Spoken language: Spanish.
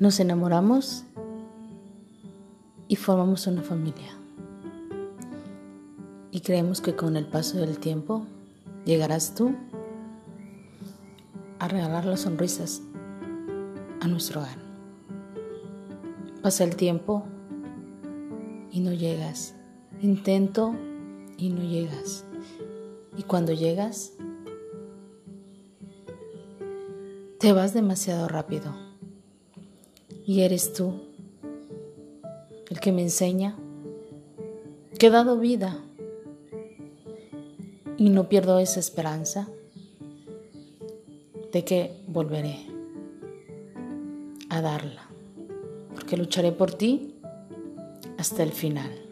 Nos enamoramos y formamos una familia. Y creemos que con el paso del tiempo llegarás tú a regalar las sonrisas a nuestro hogar. Pasa el tiempo y no llegas. Intento y no llegas. Y cuando llegas, te vas demasiado rápido. Y eres tú el que me enseña que he dado vida y no pierdo esa esperanza de que volveré a darla, porque lucharé por ti hasta el final.